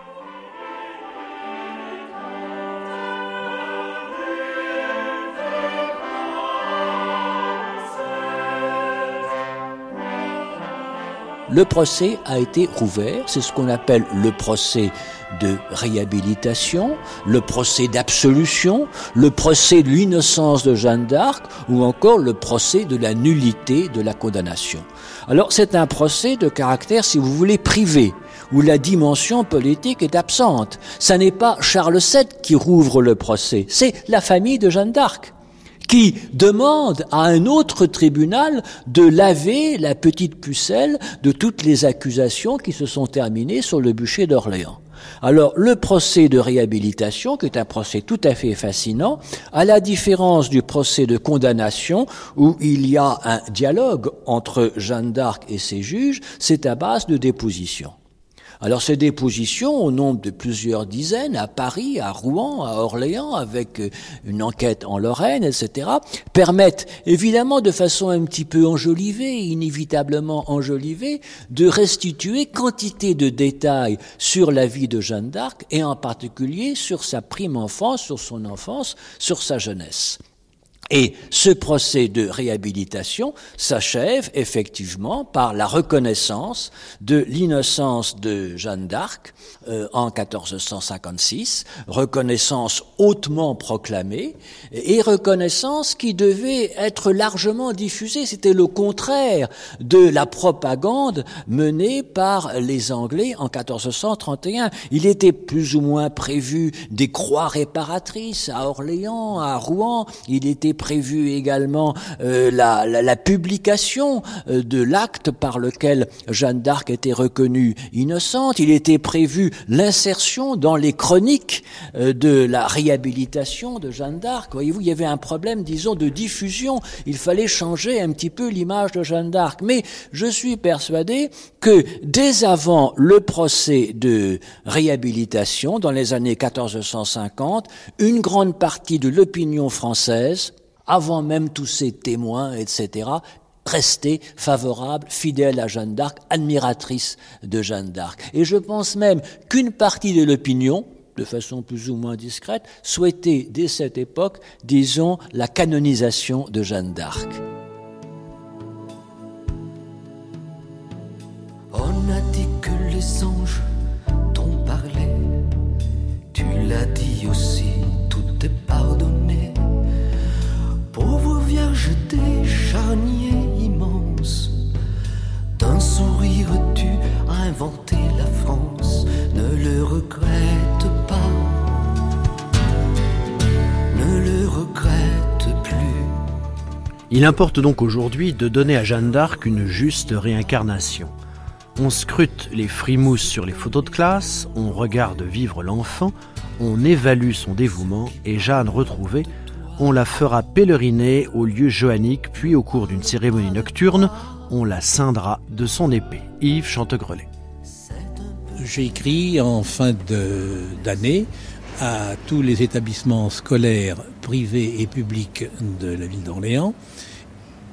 Le procès a été rouvert, c'est ce qu'on appelle le procès de réhabilitation, le procès d'absolution, le procès de l'innocence de Jeanne d'Arc ou encore le procès de la nullité de la condamnation. Alors c'est un procès de caractère, si vous voulez, privé, où la dimension politique est absente. Ça n'est pas Charles VII qui rouvre le procès, c'est la famille de Jeanne d'Arc qui demande à un autre tribunal de laver la petite pucelle de toutes les accusations qui se sont terminées sur le bûcher d'Orléans. Alors, le procès de réhabilitation, qui est un procès tout à fait fascinant, à la différence du procès de condamnation, où il y a un dialogue entre Jeanne d'Arc et ses juges, c'est à base de déposition. Alors ces dépositions, au nombre de plusieurs dizaines, à Paris, à Rouen, à Orléans, avec euh, une enquête en Lorraine, etc., permettent évidemment de façon un petit peu enjolivée, inévitablement enjolivée, de restituer quantité de détails sur la vie de Jeanne d'Arc et en particulier sur sa prime enfance, sur son enfance, sur sa jeunesse. Et ce procès de réhabilitation s'achève effectivement par la reconnaissance de l'innocence de Jeanne d'Arc euh, en 1456, reconnaissance hautement proclamée et reconnaissance qui devait être largement diffusée. C'était le contraire de la propagande menée par les Anglais en 1431. Il était plus ou moins prévu des croix réparatrices à Orléans, à Rouen. Il était prévu également euh, la, la, la, publication euh, de l'acte par lequel Jeanne d'Arc était reconnue innocente. Il était prévu l'insertion dans les chroniques euh, de la réhabilitation de Jeanne d'Arc. Voyez-vous, il y avait un problème, disons, de diffusion. Il fallait changer un petit peu l'image de Jeanne d'Arc. Mais je suis persuadé que dès avant le procès de réhabilitation, dans les années 1450, une grande partie de l'opinion française avant même tous ces témoins, etc., rester favorable, fidèle à Jeanne d'Arc, admiratrice de Jeanne d'Arc. Et je pense même qu'une partie de l'opinion, de façon plus ou moins discrète, souhaitait dès cette époque, disons, la canonisation de Jeanne d'Arc. On a dit que les anges t'ont parlé, tu l'as dit aussi, tout est pardonné. Sourire tu inventé la France, ne le regrette pas, ne le regrette plus. Il importe donc aujourd'hui de donner à Jeanne d'Arc une juste réincarnation. On scrute les frimousses sur les photos de classe, on regarde vivre l'enfant, on évalue son dévouement et Jeanne retrouvée, on la fera pèleriner au lieu joannique, puis au cours d'une cérémonie nocturne, on la scindra de son épée. Yves Chantegrelet. J'ai écrit en fin d'année à tous les établissements scolaires privés et publics de la ville d'Orléans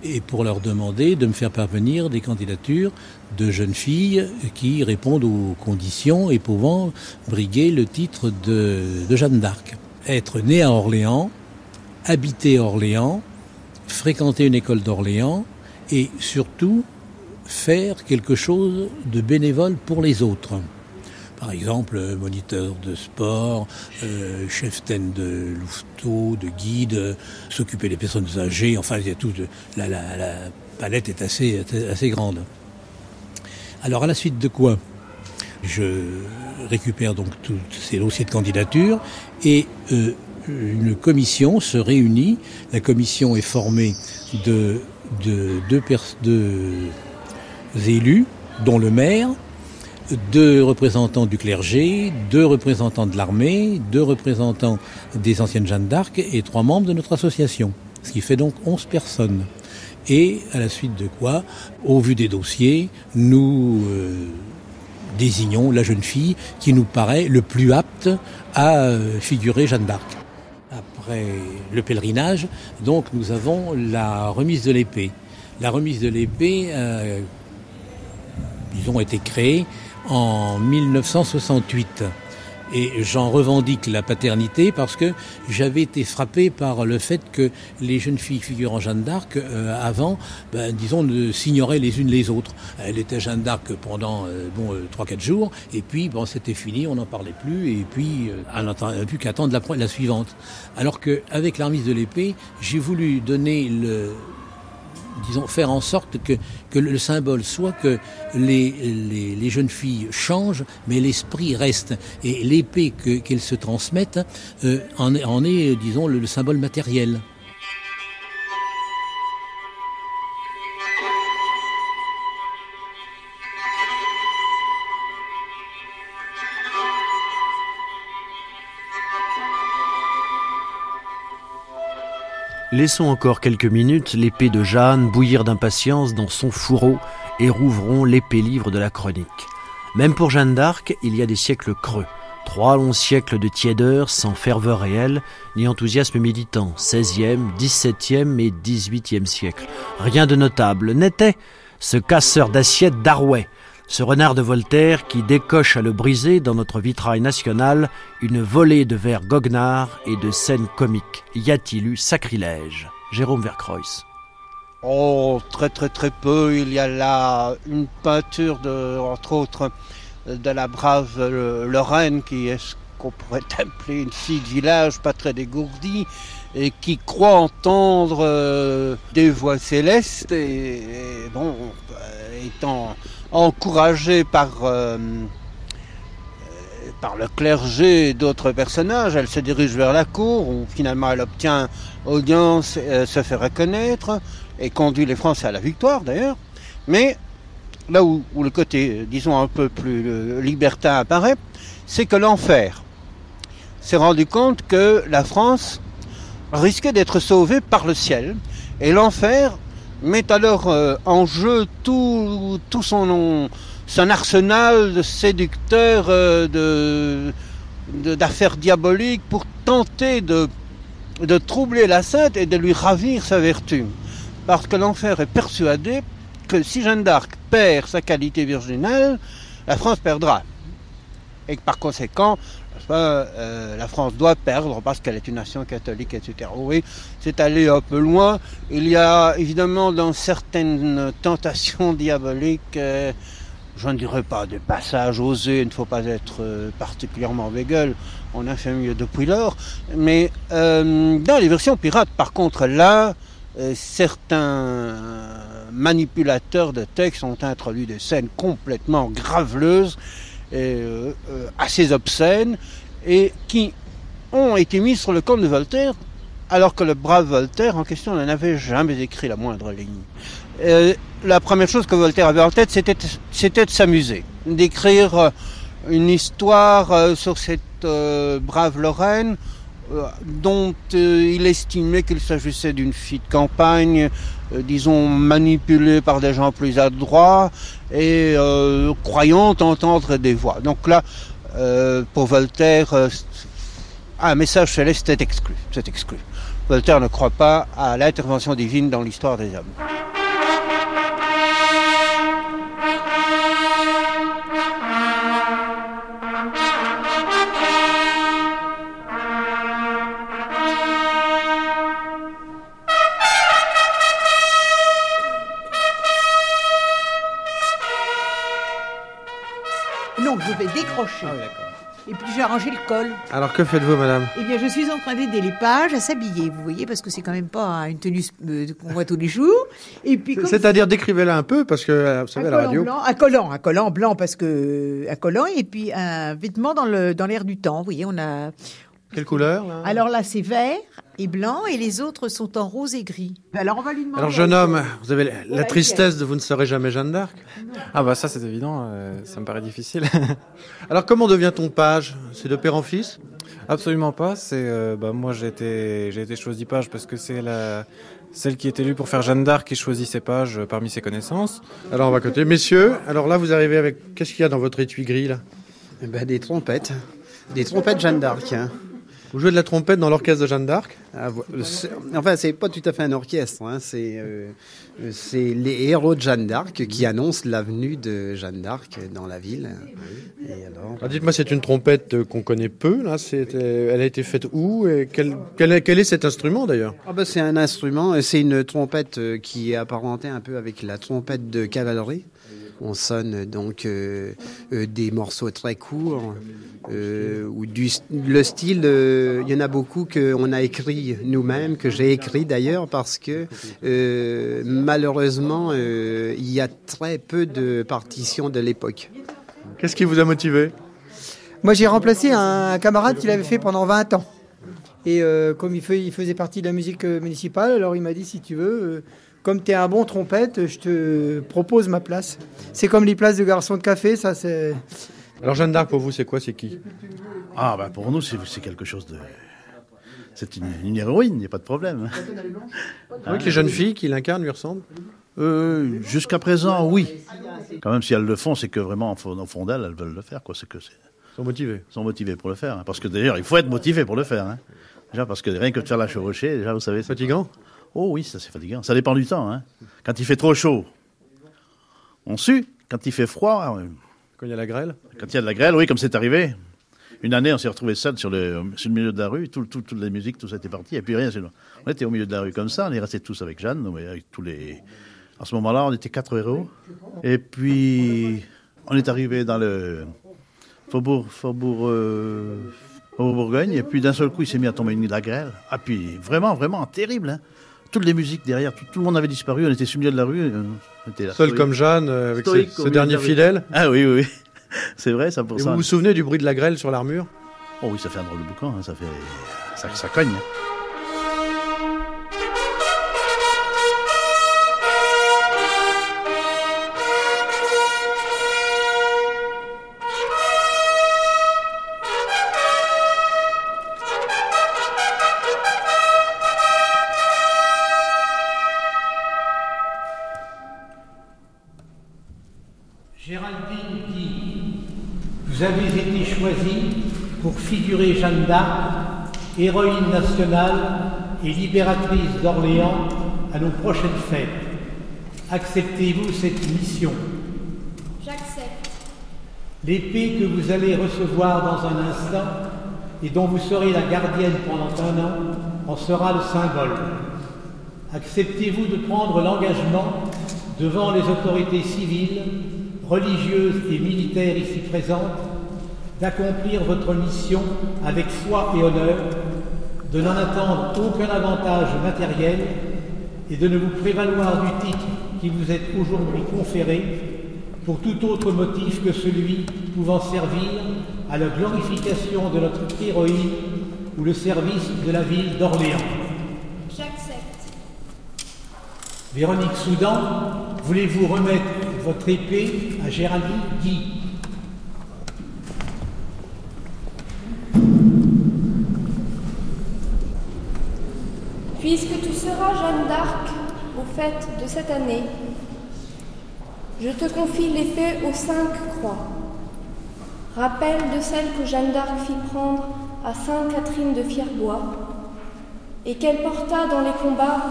et pour leur demander de me faire parvenir des candidatures de jeunes filles qui répondent aux conditions et pouvant briguer le titre de Jeanne d'Arc. Être née à Orléans, habiter Orléans fréquenter une école d'Orléans et surtout faire quelque chose de bénévole pour les autres. Par exemple, euh, moniteur de sport, euh, chef de louveteau, de guide, euh, s'occuper des personnes âgées, enfin, il y a tout. La palette est assez, assez grande. Alors, à la suite de quoi Je récupère donc tous ces dossiers de candidature et euh, une commission se réunit. La commission est formée de deux de, de, élus, dont le maire, deux représentants du clergé, deux représentants de l'armée, deux représentants des anciennes Jeanne d'Arc et trois membres de notre association. Ce qui fait donc 11 personnes. Et à la suite de quoi, au vu des dossiers, nous euh, désignons la jeune fille qui nous paraît le plus apte à euh, figurer Jeanne d'Arc. Le pèlerinage, donc nous avons la remise de l'épée. La remise de l'épée, euh, ils été créés en 1968. Et j'en revendique la paternité parce que j'avais été frappé par le fait que les jeunes filles figurant Jeanne d'Arc, euh, avant, ben, disons, ne s'ignoraient les unes les autres. Elle était Jeanne d'Arc pendant euh, bon euh, trois quatre jours, et puis bon, c'était fini, on n'en parlait plus, et puis euh, on n'a plus qu'attendre la, la suivante. Alors qu'avec l'armise de l'épée, j'ai voulu donner le disons, faire en sorte que, que le symbole soit que les, les, jeunes filles changent, mais l'esprit reste. Et l'épée qu'elles se transmettent euh, en, est, disons, le, le symbole matériel. Laissons encore quelques minutes l'épée de Jeanne bouillir d'impatience dans son fourreau et rouvrons l'épée livre de la chronique. Même pour Jeanne d'Arc, il y a des siècles creux. Trois longs siècles de tiédeur sans ferveur réelle ni enthousiasme militant, 16e, 17e et 18e siècle. Rien de notable n'était ce casseur d'assiettes d'Arouet, ce renard de Voltaire qui décoche à le briser dans notre vitrail national une volée de vers goguenards et de scènes comiques. Y a-t-il eu sacrilège? Jérôme Vercruyss. Oh, très très très peu. Il y a là une peinture de, entre autres, de la brave Lorraine qui est ce qu'on pourrait appeler une fille de village, pas très dégourdie, et qui croit entendre euh, des voix célestes et, et bon, étant encouragée par, euh, par le clergé et d'autres personnages, elle se dirige vers la cour où finalement elle obtient audience, euh, se fait reconnaître et conduit les Français à la victoire d'ailleurs. Mais là où, où, le côté, disons, un peu plus euh, libertin apparaît, c'est que l'enfer s'est rendu compte que la France risquait d'être sauvée par le ciel et l'enfer met alors euh, en jeu tout, son, arsenal de séducteurs, euh, d'affaires diaboliques pour tenter de, de troubler la sainte et de lui ravir sa vertu. Parce que l'enfer est persuadé que si Jeanne d'Arc perd sa qualité virginale, la France perdra. Et que par conséquent, euh, la France doit perdre parce qu'elle est une nation catholique, etc. Oui, c'est aller un peu loin. Il y a évidemment dans certaines tentations diaboliques, euh, je ne dirais pas des passages osés, il ne faut pas être euh, particulièrement végueule, on a fait mieux depuis lors, mais dans les versions pirates, par contre, là, certains manipulateurs de textes ont introduit des scènes complètement graveleuses euh, euh, assez obscènes et qui ont été mises sur le compte de Voltaire alors que le brave Voltaire en question n'en avait jamais écrit la moindre ligne. Euh, la première chose que Voltaire avait en tête, c'était, de s'amuser, d'écrire une histoire sur cette brave Lorraine dont il estimait qu'il s'agissait d'une fille de campagne, disons manipulée par des gens plus adroits et euh, croyant entendre des voix. Donc là, euh, pour Voltaire, euh, un message céleste est exclu. C'est exclu. Voltaire ne croit pas à l'intervention divine dans l'histoire des hommes. Décrocher. Et puis j'ai arrangé le col. Alors que faites-vous, madame? Eh bien, je suis en train d'aider les pages à s'habiller, vous voyez, parce que c'est quand même pas une tenue euh, qu'on voit tous les jours. Et puis, C'est-à-dire décrivez-la un peu, parce que euh, vous savez, à la radio. blanc, un collant, un collant blanc parce que un collant et puis un vêtement dans le dans l'air du temps. Vous voyez, on a. Quelle couleur là? Alors là, c'est vert et blanc et les autres sont en rose et gris. Alors on va lui demander. Alors, jeune homme, vous avez la- tristesse de vous ne serez jamais Jeanne d'Arc? Ah bah ça c'est évident, euh, ça me paraît difficile. Alors comment devient-on page? C'est de père en fils? Absolument pas. C'est euh, bah moi j'ai été j'ai été choisi page parce que c'est la celle qui est élue pour faire Jeanne d'Arc qui choisit ses pages euh, parmi ses connaissances. Alors on va côté. Messieurs, alors là vous arrivez avec... Qu'est-ce qu'il y a dans votre étui gris là? Eh ben, Des trompettes. Des trompettes Jeanne d'Arc. hein. Vous jouez de la trompette dans l'orchestre de Jeanne d'Arc Ah, Enfin, c'est pas tout à fait un orchestre. hein, C'est euh, c'est les héros de Jeanne d'Arc qui annoncent l'avenue de Jeanne d'Arc dans la ville. Alors Alors, Dites-moi, c'est une trompette euh, qu'on connaît peu. Là, euh, elle a été faite où et quel, quel est, quel est cet instrument d'ailleurs? Ah ben, c'est un instrument, c'est une trompette qui est apparentée un peu avec la trompette de cavalerie. On sonne donc euh, euh, des morceaux très courts, euh, ou du le style. euh, Il y en a beaucoup qu'on a écrit nous-mêmes, que j'ai écrit d'ailleurs, parce que euh, malheureusement euh, il y a très peu de partitions de l'époque. Qu'est-ce qui vous a motivé? Moi, j'ai remplacé un camarade qui l'avait fait pendant 20 ans. Et euh, comme il, fait- il faisait partie de la musique municipale, alors il m'a dit si tu veux, euh, comme tu es un bon trompette, je te propose ma place. C'est comme les places de garçon de café, ça c'est. Alors Jeanne d'Arc pour vous c'est quoi C'est qui? Ah, bah pour nous, c'est quelque chose de. C'est une, une héroïne, il n'y a pas de problème. Vous voyez que les jeunes filles qui l'incarnent lui ressemblent? Euh, Jusqu'à présent, oui. Quand même, si elles le font, c'est que vraiment, au fond d'elles, elles veulent le faire. Quoi. C'est que c'est- sont motivées. sont motivées pour le faire. hein. Parce que d'ailleurs, il faut être motivé pour le faire. hein. Déjà, parce que rien que de faire la chevauchée, déjà, vous savez. Fatigant? Oh oui, ça c'est fatigant. Ça dépend du temps. hein. Quand il fait trop chaud, on sue. Quand il fait froid, euh, Quand il y a la grêle quand il y a de la grêle, oui, comme c'est arrivé. Une année, on s'est retrouvé seul sur le, sur le milieu de la rue, tout, tout- toute la musique, tout ça était parti, et puis rien. On était au milieu de la rue comme ça, on est restés tous avec Jeanne, avec tous les. À ce moment-là, on était quatre héros. Et puis, on est arrivé dans le faubourg, faubourg, euh, faubourg Bourgogne, et puis d'un seul coup, il s'est mis à tomber une de la grêle. Ah, puis vraiment, vraiment terrible. hein. Toutes les musiques derrière, tout, tout le monde avait disparu, on était sur le milieu de la rue. euh, on était là, Seul stoïque. comme Jeanne, euh, avec Stoïque ses- ce milieu dernier fidèle. Ah oui, oui, oui. C'est vrai, ça pour ça. vous vous souvenez du bruit de la grêle sur l'armure? Oh oui, ça fait un drôle de boucan, hein, ça fait. Ça, ça cogne. hein. Jeanne d'Arc, héroïne nationale et libératrice d'Orléans à nos prochaines fêtes. Acceptez-vous cette mission? J'accepte. L'épée que vous allez recevoir dans un instant et dont vous serez la gardienne pendant un an en sera le symbole. Acceptez-vous de prendre l'engagement devant les autorités civiles, religieuses et militaires ici présentes d'accomplir votre mission avec foi et honneur, de n'en attendre aucun avantage matériel et de ne vous prévaloir du titre qui vous est aujourd'hui conféré pour tout autre motif que celui pouvant servir à la glorification de notre héroïne ou le service de la ville d'Orléans. J'accepte. Véronique Soudan, voulez-vous remettre votre épée à Géraldine Guy? Puisque tu seras Jeanne d'Arc aux fêtes de cette année, je te confie l'épée aux cinq croix. Rappel de celle que Jeanne d'Arc fit prendre à Sainte Catherine de Fierbois et qu'elle porta dans les combats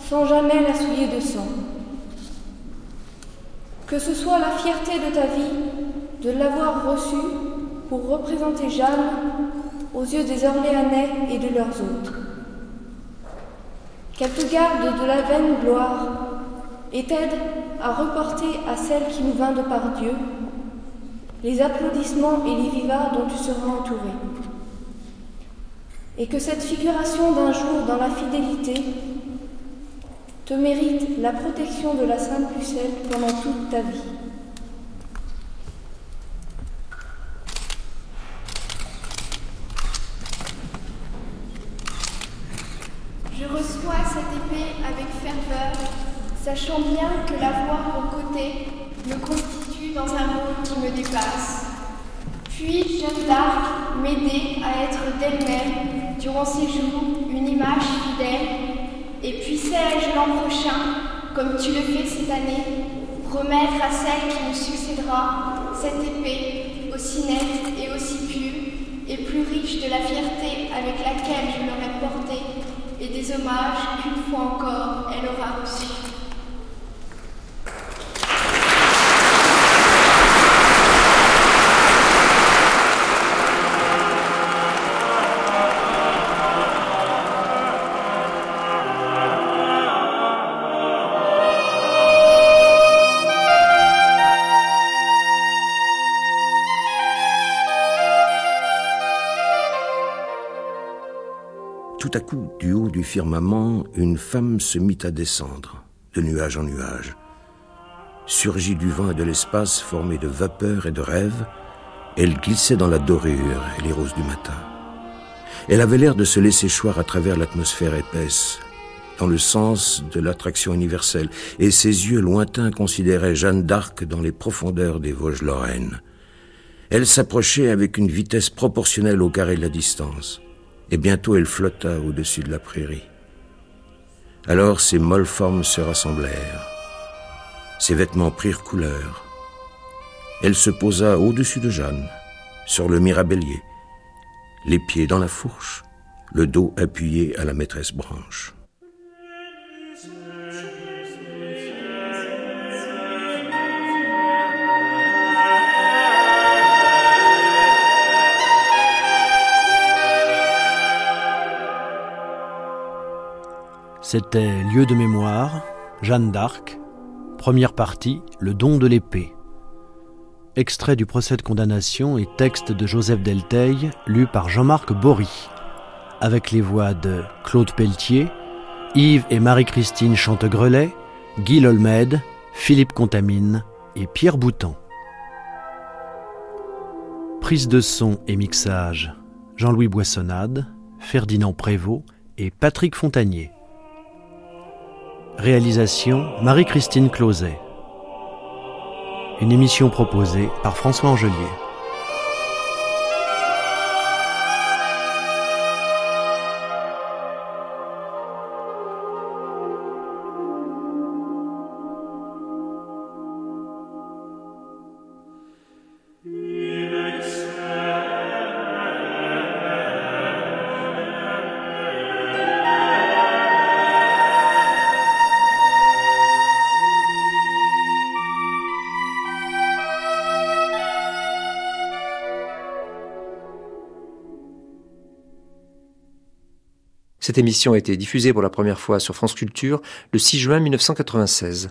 sans jamais la souiller de sang. Que ce soit la fierté de ta vie de l'avoir reçue pour représenter Jeanne aux yeux des Orléanais et de leurs hôtes. Qu'elle te garde de la vaine gloire et t'aide à reporter à celle qui nous vint de par Dieu les applaudissements et les vivats dont tu seras entouré. Et que cette figuration d'un jour dans la fidélité te mérite la protection de la Sainte Lucelle pendant toute ta vie. Je reçois cette épée avec ferveur, sachant bien que la voir aux côtés me constitue dans un rôle qui me dépasse. Puis Jeanne d'Arc m'aider à être d'elle-même durant ces jours une image fidèle. Et puis sais-je l'an prochain, comme tu le fais cette année, remettre à celle qui me succédera cette épée aussi nette et aussi pure et plus riche de la fierté avec laquelle je l'aurais portée et des hommages qu'une fois encore elle aura reçus. Du haut du firmament, une femme se mit à descendre, de nuage en nuage. Surgie du vent et de l'espace formée de vapeur et de rêve, elle glissait dans la dorure et les roses du matin. Elle avait l'air de se laisser choir à travers l'atmosphère épaisse, dans le sens de l'attraction universelle, et ses yeux lointains considéraient Jeanne d'Arc dans les profondeurs des Vosges lorraines. Elle s'approchait avec une vitesse proportionnelle au carré de la distance et bientôt elle flotta au-dessus de la prairie. Alors ses molles formes se rassemblèrent, ses vêtements prirent couleur. Elle se posa au-dessus de Jeanne, sur le mirabellier, les pieds dans la fourche, le dos appuyé à la maîtresse branche. C'était Lieu de mémoire, Jeanne d'Arc, première partie, Le don de l'épée. Extrait du procès de condamnation et texte de Joseph Delteil, lu par Jean-Marc Bory, avec les voix de Claude Pelletier, Yves et Marie-Christine Chantegrelet, Guy Lolmed, Philippe Contamine et Pierre Boutan. Prise de son et mixage, Jean-Louis Boissonnade, Ferdinand Prévost et Patrick Fontanier. Réalisation Marie-Christine Closet. Une émission proposée par François Angelier. Cette émission a été diffusée pour la première fois sur France Culture le 6 juin 1996.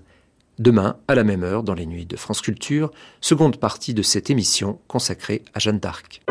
Demain, à la même heure, dans les nuits de France Culture, seconde partie de cette émission consacrée à Jeanne d'Arc.